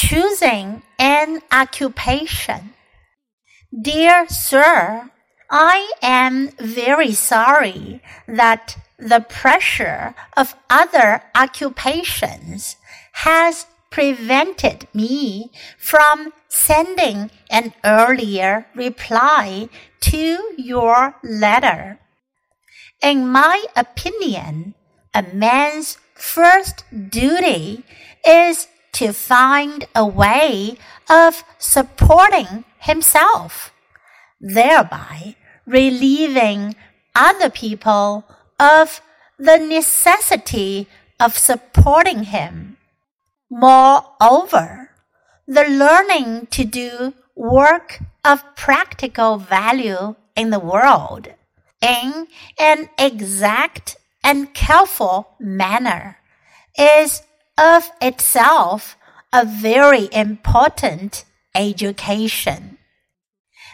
Choosing an occupation. Dear Sir, I am very sorry that the pressure of other occupations has prevented me from sending an earlier reply to your letter. In my opinion, a man's first duty is to find a way of supporting himself, thereby relieving other people of the necessity of supporting him. Moreover, the learning to do work of practical value in the world in an exact and careful manner is of itself a very important education.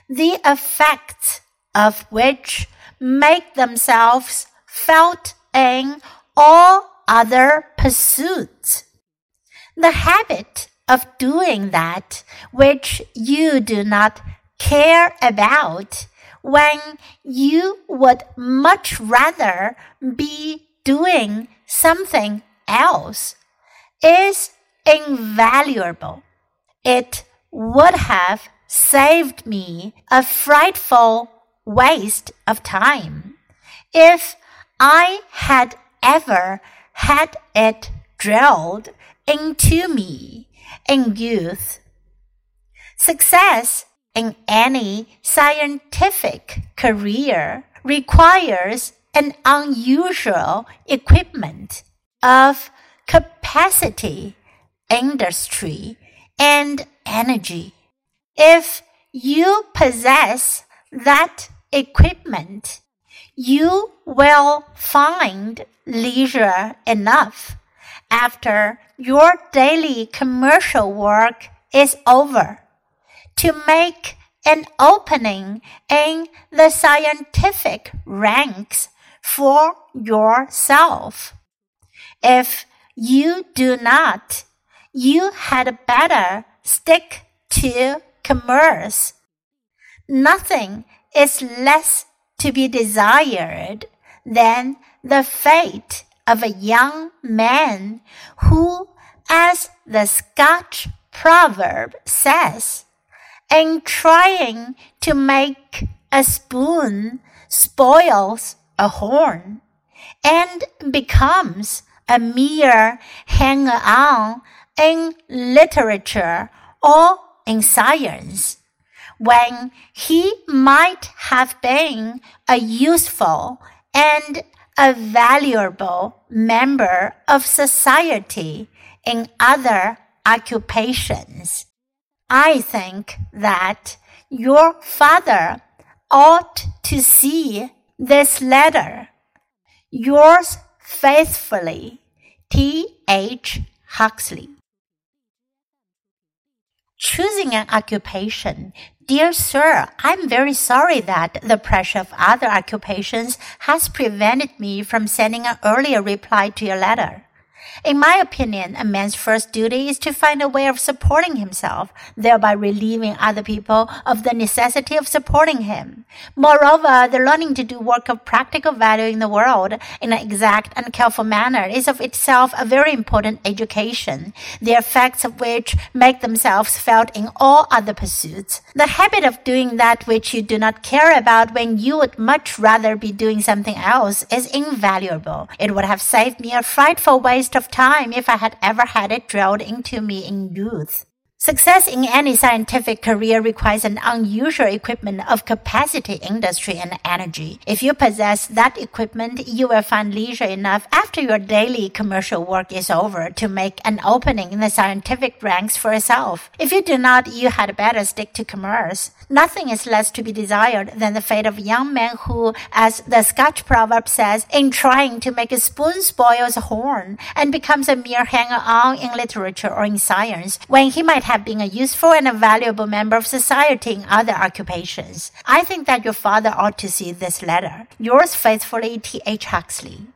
The effects of which make themselves felt in all other pursuits. The habit of doing that which you do not care about when you would much rather be doing something else is invaluable. It would have saved me a frightful waste of time if I had ever had it drilled into me in youth. Success in any scientific career requires an unusual equipment of capacity, industry, and energy. If you possess that equipment, you will find leisure enough after your daily commercial work is over to make an opening in the scientific ranks for yourself. If you do not, you had better stick to commerce. Nothing is less to be desired than the fate of a young man who, as the Scotch proverb says, in trying to make a spoon spoils a horn and becomes a mere hanger on in literature or in science, when he might have been a useful and a valuable member of society in other occupations. I think that your father ought to see this letter. Yours faithfully, T. H. Huxley. Choosing an occupation. Dear sir, I'm very sorry that the pressure of other occupations has prevented me from sending an earlier reply to your letter. In my opinion, a man's first duty is to find a way of supporting himself, thereby relieving other people of the necessity of supporting him. Moreover, the learning to do work of practical value in the world in an exact and careful manner is of itself a very important education, the effects of which make themselves felt in all other pursuits. The habit of doing that which you do not care about when you would much rather be doing something else is invaluable. It would have saved me a frightful waste of of time if I had ever had it drilled into me in youth. Success in any scientific career requires an unusual equipment of capacity, industry, and energy. If you possess that equipment, you will find leisure enough after your daily commercial work is over to make an opening in the scientific ranks for yourself. If you do not, you had better stick to commerce. Nothing is less to be desired than the fate of young men who, as the Scotch proverb says, in trying to make a spoon spoils a horn and becomes a mere hanger on in literature or in science when he might have have been a useful and a valuable member of society in other occupations. I think that your father ought to see this letter. Yours faithfully, T. H. Huxley.